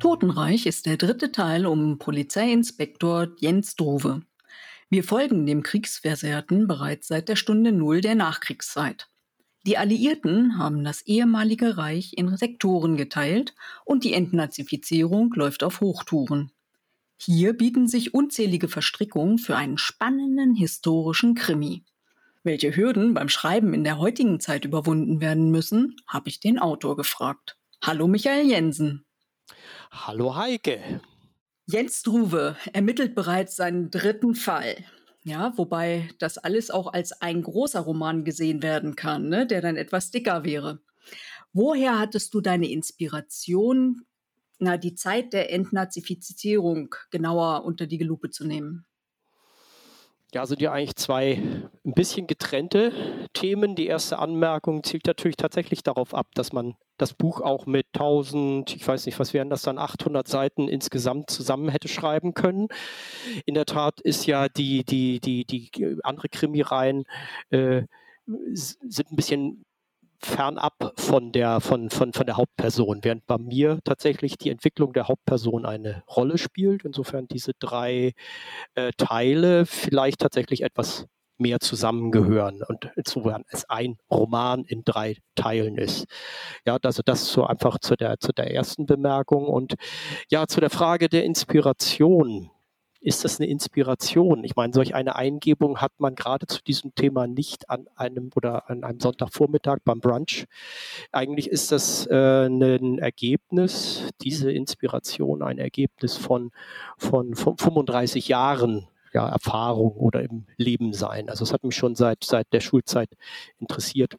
Totenreich ist der dritte Teil um Polizeiinspektor Jens Drove. Wir folgen dem Kriegsversehrten bereits seit der Stunde Null der Nachkriegszeit. Die Alliierten haben das ehemalige Reich in Sektoren geteilt und die Entnazifizierung läuft auf Hochtouren. Hier bieten sich unzählige Verstrickungen für einen spannenden historischen Krimi. Welche Hürden beim Schreiben in der heutigen Zeit überwunden werden müssen, habe ich den Autor gefragt. Hallo Michael Jensen. Hallo Heike. Jens Struve ermittelt bereits seinen dritten Fall. Ja, wobei das alles auch als ein großer Roman gesehen werden kann, ne, der dann etwas dicker wäre. Woher hattest du deine Inspiration, na, die Zeit der Entnazifizierung genauer unter die Lupe zu nehmen? Ja, sind ja eigentlich zwei ein bisschen getrennte Themen. Die erste Anmerkung zielt natürlich tatsächlich darauf ab, dass man das Buch auch mit 1000, ich weiß nicht, was wären das dann, 800 Seiten insgesamt zusammen hätte schreiben können. In der Tat ist ja die, die, die, die andere Krimireihen äh, sind ein bisschen fernab von der, von, von, von der Hauptperson, während bei mir tatsächlich die Entwicklung der Hauptperson eine Rolle spielt. Insofern diese drei äh, Teile vielleicht tatsächlich etwas mehr zusammengehören und insofern es ein Roman in drei Teilen ist. Ja, also das so einfach zu der, zu der ersten Bemerkung und ja, zu der Frage der Inspiration ist das eine Inspiration? Ich meine, solch eine Eingebung hat man gerade zu diesem Thema nicht an einem oder an einem Sonntagvormittag beim Brunch. Eigentlich ist das äh, ein Ergebnis, diese Inspiration, ein Ergebnis von, von, von 35 Jahren ja, Erfahrung oder im Leben sein. Also es hat mich schon seit, seit der Schulzeit interessiert,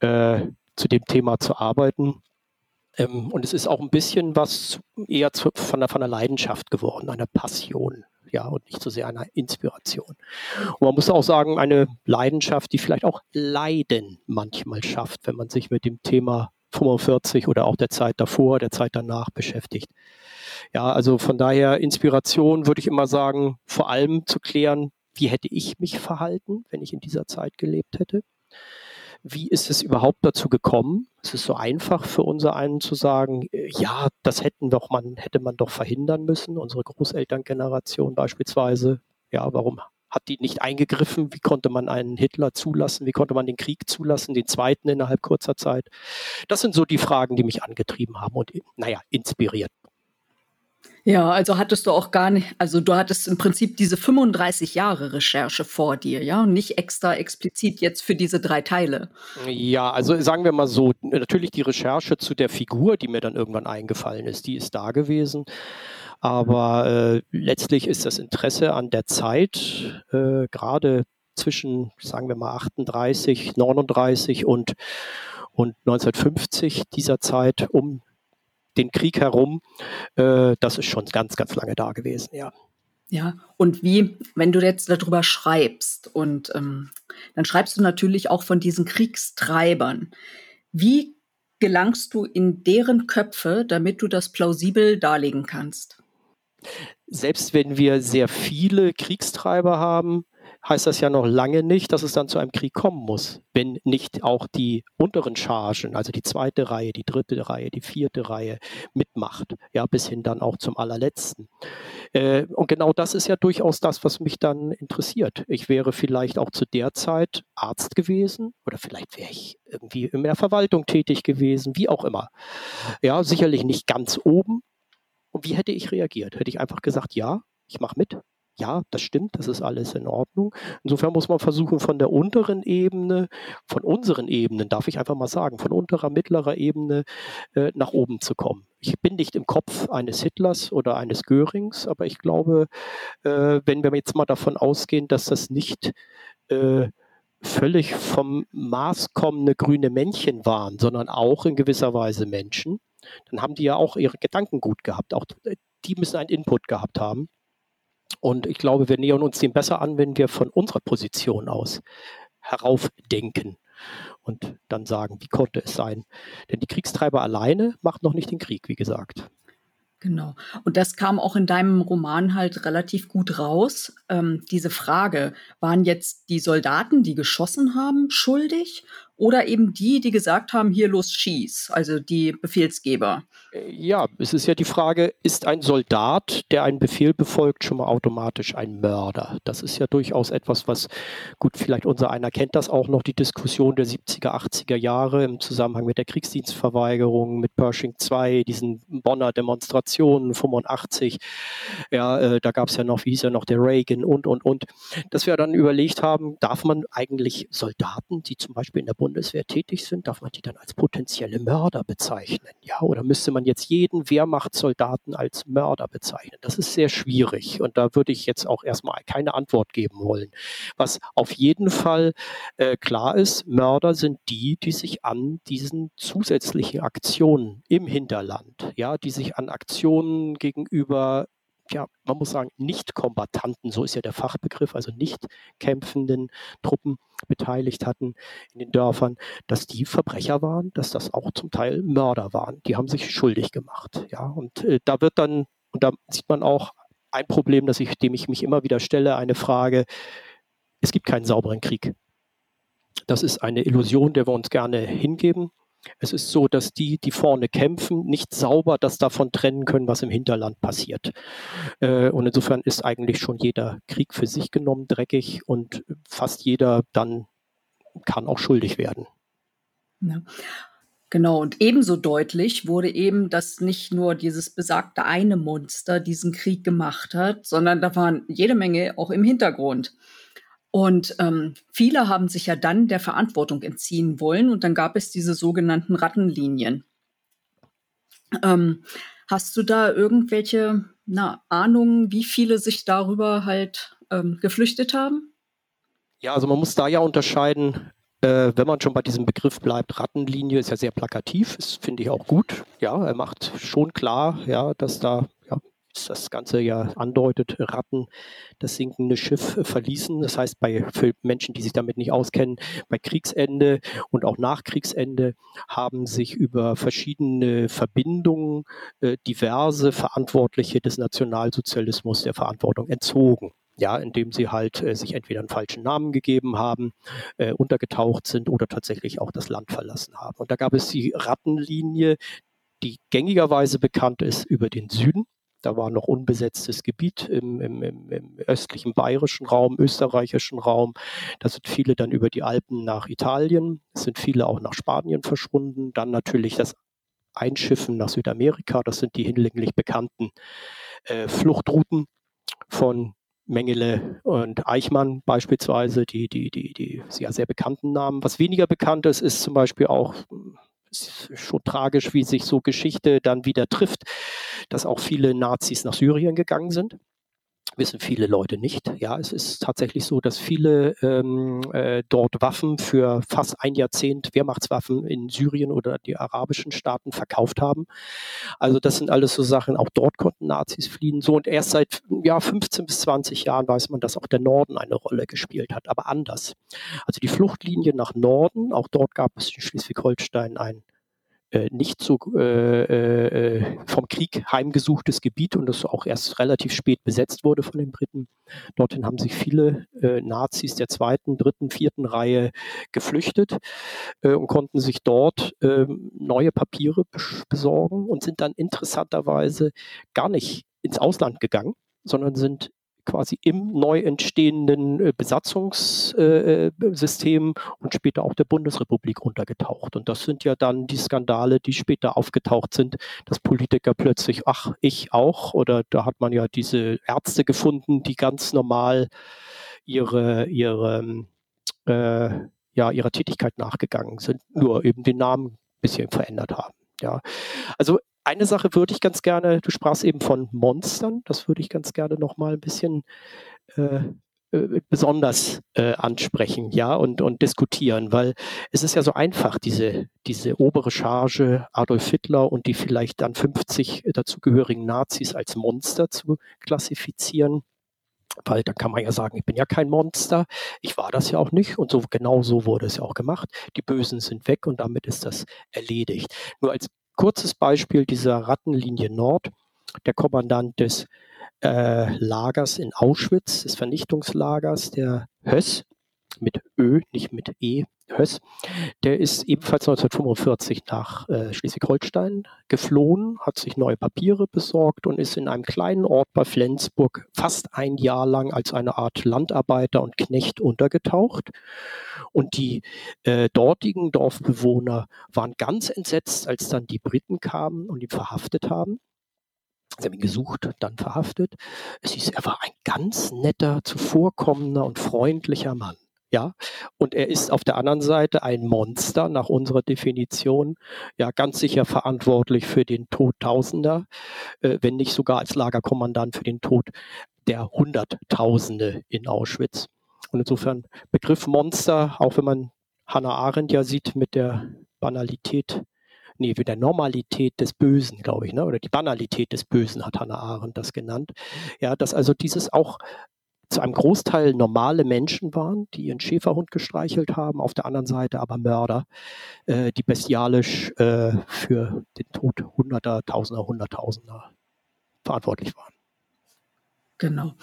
äh, zu dem Thema zu arbeiten. Ähm, und es ist auch ein bisschen was eher zu, von, der, von der Leidenschaft geworden, einer Passion, ja, und nicht so sehr einer Inspiration. Und man muss auch sagen, eine Leidenschaft, die vielleicht auch Leiden manchmal schafft, wenn man sich mit dem Thema 45 oder auch der Zeit davor, der Zeit danach beschäftigt. Ja, also von daher Inspiration würde ich immer sagen, vor allem zu klären, wie hätte ich mich verhalten, wenn ich in dieser Zeit gelebt hätte wie ist es überhaupt dazu gekommen? Es ist so einfach für unser einen zu sagen, äh, ja, das hätten doch man, hätte man doch verhindern müssen. Unsere Großelterngeneration beispielsweise. Ja, warum hat die nicht eingegriffen? Wie konnte man einen Hitler zulassen? Wie konnte man den Krieg zulassen, den zweiten innerhalb kurzer Zeit? Das sind so die Fragen, die mich angetrieben haben und, naja, inspiriert. Ja, also hattest du auch gar nicht, also du hattest im Prinzip diese 35 Jahre Recherche vor dir, ja, und nicht extra explizit jetzt für diese drei Teile. Ja, also sagen wir mal so, natürlich die Recherche zu der Figur, die mir dann irgendwann eingefallen ist, die ist da gewesen. Aber äh, letztlich ist das Interesse an der Zeit, äh, gerade zwischen, sagen wir mal, 38, 39 und, und 1950 dieser Zeit um den Krieg herum, äh, das ist schon ganz, ganz lange da gewesen, ja. Ja, und wie, wenn du jetzt darüber schreibst und ähm, dann schreibst du natürlich auch von diesen Kriegstreibern. Wie gelangst du in deren Köpfe, damit du das plausibel darlegen kannst? Selbst wenn wir sehr viele Kriegstreiber haben, heißt das ja noch lange nicht, dass es dann zu einem Krieg kommen muss, wenn nicht auch die unteren Chargen, also die zweite Reihe, die dritte Reihe, die vierte Reihe mitmacht, ja, bis hin dann auch zum allerletzten. Äh, und genau das ist ja durchaus das, was mich dann interessiert. Ich wäre vielleicht auch zu der Zeit Arzt gewesen oder vielleicht wäre ich irgendwie in der Verwaltung tätig gewesen, wie auch immer. Ja, sicherlich nicht ganz oben. Und wie hätte ich reagiert? Hätte ich einfach gesagt, ja, ich mache mit, ja, das stimmt, das ist alles in Ordnung. Insofern muss man versuchen, von der unteren Ebene, von unseren Ebenen, darf ich einfach mal sagen, von unterer, mittlerer Ebene äh, nach oben zu kommen. Ich bin nicht im Kopf eines Hitlers oder eines Görings, aber ich glaube, äh, wenn wir jetzt mal davon ausgehen, dass das nicht äh, völlig vom Mars kommende grüne Männchen waren, sondern auch in gewisser Weise Menschen, dann haben die ja auch ihre Gedanken gut gehabt. Auch äh, die müssen einen Input gehabt haben. Und ich glaube, wir nähern uns dem besser an, wenn wir von unserer Position aus heraufdenken und dann sagen, wie konnte es sein? Denn die Kriegstreiber alleine macht noch nicht den Krieg, wie gesagt. Genau. Und das kam auch in deinem Roman halt relativ gut raus. Ähm, diese Frage, waren jetzt die Soldaten, die geschossen haben, schuldig oder eben die, die gesagt haben, hier los schieß, also die Befehlsgeber? Äh, ja, es ist ja die Frage, ist ein Soldat, der einen Befehl befolgt, schon mal automatisch ein Mörder? Das ist ja durchaus etwas, was, gut, vielleicht unser einer kennt das auch noch, die Diskussion der 70er, 80er Jahre im Zusammenhang mit der Kriegsdienstverweigerung, mit Pershing II, diesen Bonner Demonstrationen 85. Ja, äh, da gab es ja noch, wie hieß ja noch, der Reagan und, und, und. Dass wir dann überlegt haben, darf man eigentlich Soldaten, die zum Beispiel in der Bundeswehr tätig sind, darf man die dann als potenzielle Mörder bezeichnen? Ja, oder müsste man jetzt jeden Wehrmachtssoldaten als Mörder bezeichnen? Das ist sehr schwierig und da würde ich jetzt auch erstmal keine Antwort geben wollen. Was auf jeden Fall äh, klar ist, Mörder sind die, die sich an diesen zusätzlichen Aktionen im Hinterland, ja, die sich an Aktionen gegenüber ja, man muss sagen, Nicht-Kombatanten, so ist ja der Fachbegriff, also nicht kämpfenden Truppen beteiligt hatten in den Dörfern, dass die Verbrecher waren, dass das auch zum Teil Mörder waren. Die haben sich schuldig gemacht. Ja, und äh, da wird dann, und da sieht man auch ein Problem, das ich, dem ich mich immer wieder stelle, eine Frage, es gibt keinen sauberen Krieg. Das ist eine Illusion, der wir uns gerne hingeben. Es ist so, dass die, die vorne kämpfen, nicht sauber das davon trennen können, was im Hinterland passiert. Äh, und insofern ist eigentlich schon jeder Krieg für sich genommen dreckig und fast jeder dann kann auch schuldig werden. Ja. Genau, und ebenso deutlich wurde eben, dass nicht nur dieses besagte eine Monster diesen Krieg gemacht hat, sondern da waren jede Menge auch im Hintergrund. Und ähm, viele haben sich ja dann der Verantwortung entziehen wollen und dann gab es diese sogenannten Rattenlinien. Ähm, hast du da irgendwelche na, Ahnungen, wie viele sich darüber halt ähm, geflüchtet haben? Ja, also man muss da ja unterscheiden, äh, wenn man schon bei diesem Begriff bleibt, Rattenlinie ist ja sehr plakativ, das finde ich auch gut. Ja, er macht schon klar, ja, dass da das Ganze ja andeutet, Ratten das sinkende Schiff verließen. Das heißt, bei für Menschen, die sich damit nicht auskennen, bei Kriegsende und auch nach Kriegsende haben sich über verschiedene Verbindungen äh, diverse Verantwortliche des Nationalsozialismus der Verantwortung entzogen ja, indem sie halt äh, sich entweder einen falschen Namen gegeben haben, äh, untergetaucht sind oder tatsächlich auch das Land verlassen haben. Und da gab es die Rattenlinie, die gängigerweise bekannt ist über den Süden. Da war noch unbesetztes Gebiet im, im, im, östlichen bayerischen Raum, österreichischen Raum. Da sind viele dann über die Alpen nach Italien, es sind viele auch nach Spanien verschwunden. Dann natürlich das Einschiffen nach Südamerika, das sind die hinlänglich bekannten äh, Fluchtrouten von Mengele und Eichmann beispielsweise, die, die, die, die ja sehr bekannten Namen. Was weniger bekannt ist, ist zum Beispiel auch ist schon tragisch, wie sich so Geschichte dann wieder trifft, dass auch viele Nazis nach Syrien gegangen sind wissen viele Leute nicht. Ja, es ist tatsächlich so, dass viele ähm, äh, dort Waffen für fast ein Jahrzehnt Wehrmachtswaffen in Syrien oder die arabischen Staaten verkauft haben. Also das sind alles so Sachen. Auch dort konnten Nazis fliehen. So und erst seit ja 15 bis 20 Jahren weiß man, dass auch der Norden eine Rolle gespielt hat, aber anders. Also die Fluchtlinie nach Norden. Auch dort gab es in Schleswig-Holstein ein nicht so äh, äh, vom Krieg heimgesuchtes Gebiet und das auch erst relativ spät besetzt wurde von den Briten. Dorthin haben sich viele äh, Nazis der zweiten, dritten, vierten Reihe geflüchtet äh, und konnten sich dort ähm, neue Papiere besorgen und sind dann interessanterweise gar nicht ins Ausland gegangen, sondern sind quasi im neu entstehenden äh, Besatzungssystem und später auch der Bundesrepublik untergetaucht. Und das sind ja dann die Skandale, die später aufgetaucht sind, dass Politiker plötzlich, ach, ich auch, oder da hat man ja diese Ärzte gefunden, die ganz normal ihre, ihre, äh, ja, ihrer Tätigkeit nachgegangen sind, nur eben den Namen ein bisschen verändert haben. Ja, also eine Sache würde ich ganz gerne, du sprachst eben von Monstern, das würde ich ganz gerne nochmal ein bisschen äh, äh, besonders äh, ansprechen, ja, und, und diskutieren, weil es ist ja so einfach, diese, diese obere Charge Adolf Hitler und die vielleicht dann 50 dazugehörigen Nazis als Monster zu klassifizieren. Weil dann kann man ja sagen, ich bin ja kein Monster, ich war das ja auch nicht und so genau so wurde es ja auch gemacht. Die Bösen sind weg und damit ist das erledigt. Nur als kurzes Beispiel dieser Rattenlinie Nord. Der Kommandant des äh, Lagers in Auschwitz, des Vernichtungslagers, der Höss, mit Ö, nicht mit E, Höss, der ist ebenfalls 1945 nach äh, Schleswig-Holstein geflohen, hat sich neue Papiere besorgt und ist in einem kleinen Ort bei Flensburg fast ein Jahr lang als eine Art Landarbeiter und Knecht untergetaucht. Und die äh, dortigen Dorfbewohner waren ganz entsetzt, als dann die Briten kamen und ihn verhaftet haben. Sie haben ihn gesucht, dann verhaftet. Es hieß, er war ein ganz netter, zuvorkommender und freundlicher Mann. Ja, und er ist auf der anderen Seite ein Monster nach unserer Definition, ja, ganz sicher verantwortlich für den Tod Tausender, äh, wenn nicht sogar als Lagerkommandant für den Tod der Hunderttausende in Auschwitz. Und insofern Begriff Monster, auch wenn man Hannah Arendt ja sieht mit der Banalität, nee, mit der Normalität des Bösen, glaube ich, ne? oder die Banalität des Bösen hat Hannah Arendt das genannt. Ja, dass also dieses auch zu einem Großteil normale Menschen waren, die ihren Schäferhund gestreichelt haben, auf der anderen Seite aber Mörder, äh, die bestialisch äh, für den Tod Hunderter, Tausender, Hunderttausender verantwortlich waren. Genau.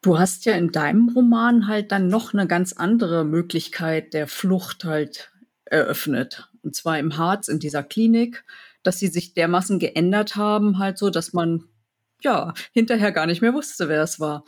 Du hast ja in deinem Roman halt dann noch eine ganz andere Möglichkeit der Flucht halt eröffnet. Und zwar im Harz, in dieser Klinik, dass sie sich dermaßen geändert haben, halt so, dass man ja hinterher gar nicht mehr wusste, wer es war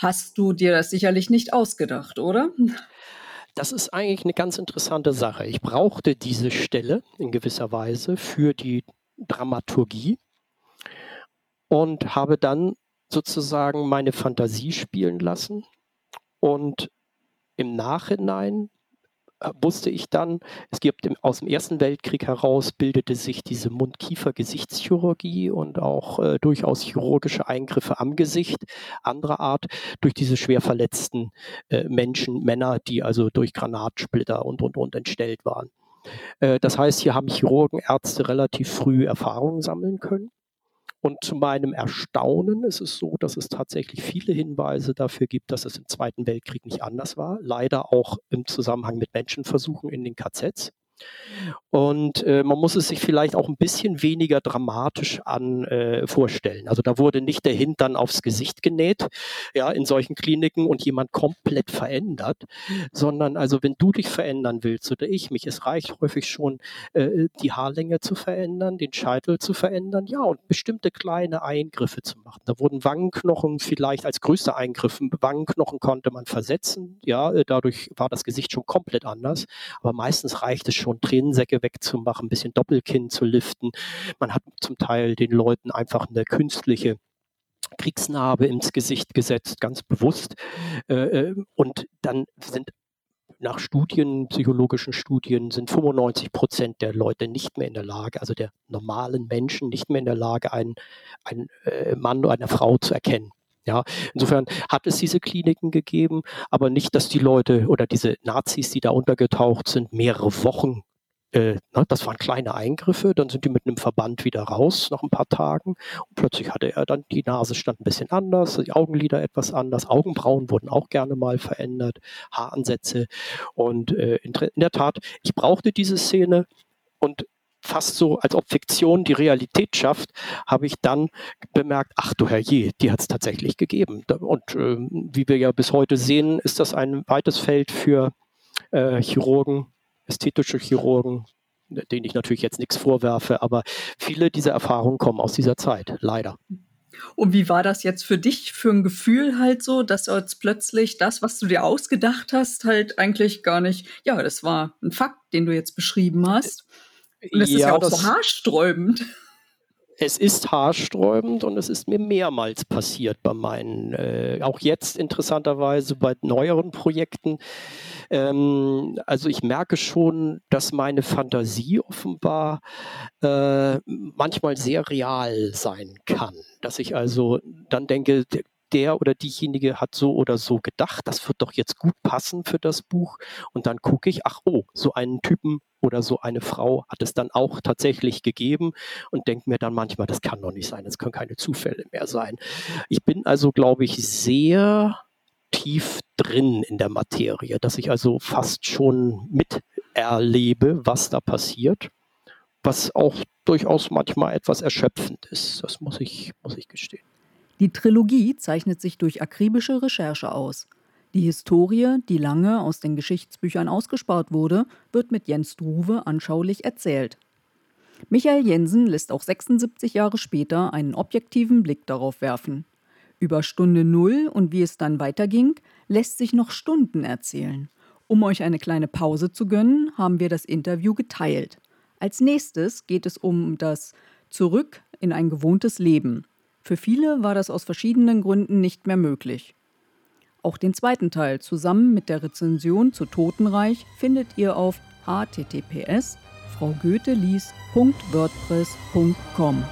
hast du dir das sicherlich nicht ausgedacht, oder? Das ist eigentlich eine ganz interessante Sache. Ich brauchte diese Stelle in gewisser Weise für die Dramaturgie und habe dann sozusagen meine Fantasie spielen lassen und im Nachhinein wusste ich dann, es gibt im, aus dem Ersten Weltkrieg heraus bildete sich diese Mund-Kiefer-Gesichtschirurgie und auch äh, durchaus chirurgische Eingriffe am Gesicht anderer Art durch diese schwer verletzten äh, Menschen, Männer, die also durch Granatsplitter und und und entstellt waren. Äh, das heißt, hier haben Chirurgen, Ärzte relativ früh Erfahrungen sammeln können. Und zu meinem Erstaunen ist es so, dass es tatsächlich viele Hinweise dafür gibt, dass es im Zweiten Weltkrieg nicht anders war. Leider auch im Zusammenhang mit Menschenversuchen in den KZs. Und äh, man muss es sich vielleicht auch ein bisschen weniger dramatisch an äh, vorstellen. Also da wurde nicht der Hintern aufs Gesicht genäht, ja, in solchen Kliniken und jemand komplett verändert, sondern also wenn du dich verändern willst oder ich mich, es reicht häufig schon, äh, die Haarlänge zu verändern, den Scheitel zu verändern, ja, und bestimmte kleine Eingriffe zu machen. Da wurden Wangenknochen vielleicht als größter Eingriff, Wangenknochen konnte man versetzen, ja, äh, dadurch war das Gesicht schon komplett anders, aber meistens reicht es schon, schon Tränensäcke wegzumachen, ein bisschen Doppelkinn zu liften. Man hat zum Teil den Leuten einfach eine künstliche Kriegsnarbe ins Gesicht gesetzt, ganz bewusst. Äh, äh, und dann sind nach Studien, psychologischen Studien, sind 95 Prozent der Leute nicht mehr in der Lage, also der normalen Menschen nicht mehr in der Lage, einen, einen äh, Mann oder eine Frau zu erkennen. Ja, insofern hat es diese Kliniken gegeben, aber nicht, dass die Leute oder diese Nazis, die da untergetaucht sind, mehrere Wochen äh, ne, das waren kleine Eingriffe, dann sind die mit einem Verband wieder raus nach ein paar Tagen und plötzlich hatte er dann, die Nase stand ein bisschen anders, die Augenlider etwas anders, Augenbrauen wurden auch gerne mal verändert, Haaransätze und äh, in, in der Tat, ich brauchte diese Szene und fast so, als ob Fiktion die Realität schafft, habe ich dann bemerkt, ach du Herrje, die hat es tatsächlich gegeben. Und äh, wie wir ja bis heute sehen, ist das ein weites Feld für äh, Chirurgen, ästhetische Chirurgen, denen ich natürlich jetzt nichts vorwerfe, aber viele dieser Erfahrungen kommen aus dieser Zeit, leider. Und wie war das jetzt für dich für ein Gefühl halt so, dass jetzt plötzlich das, was du dir ausgedacht hast, halt eigentlich gar nicht, ja, das war ein Fakt, den du jetzt beschrieben hast. Und es ja, ist ja auch so haarsträubend. Es ist haarsträubend und es ist mir mehrmals passiert bei meinen, äh, auch jetzt interessanterweise bei neueren Projekten. Ähm, also ich merke schon, dass meine Fantasie offenbar äh, manchmal sehr real sein kann. Dass ich also dann denke, der oder diejenige hat so oder so gedacht, das wird doch jetzt gut passen für das Buch. Und dann gucke ich, ach oh, so einen Typen oder so eine Frau hat es dann auch tatsächlich gegeben und denke mir dann manchmal, das kann doch nicht sein, das können keine Zufälle mehr sein. Ich bin also, glaube ich, sehr tief drin in der Materie, dass ich also fast schon miterlebe, was da passiert, was auch durchaus manchmal etwas erschöpfend ist. Das muss ich, muss ich gestehen. Die Trilogie zeichnet sich durch akribische Recherche aus. Die Historie, die lange aus den Geschichtsbüchern ausgespart wurde, wird mit Jens Struve anschaulich erzählt. Michael Jensen lässt auch 76 Jahre später einen objektiven Blick darauf werfen. Über Stunde Null und wie es dann weiterging, lässt sich noch Stunden erzählen. Um euch eine kleine Pause zu gönnen, haben wir das Interview geteilt. Als nächstes geht es um das Zurück in ein gewohntes Leben. Für viele war das aus verschiedenen Gründen nicht mehr möglich. Auch den zweiten Teil zusammen mit der Rezension zu Totenreich findet ihr auf https fraugoethelies.wordpress.com.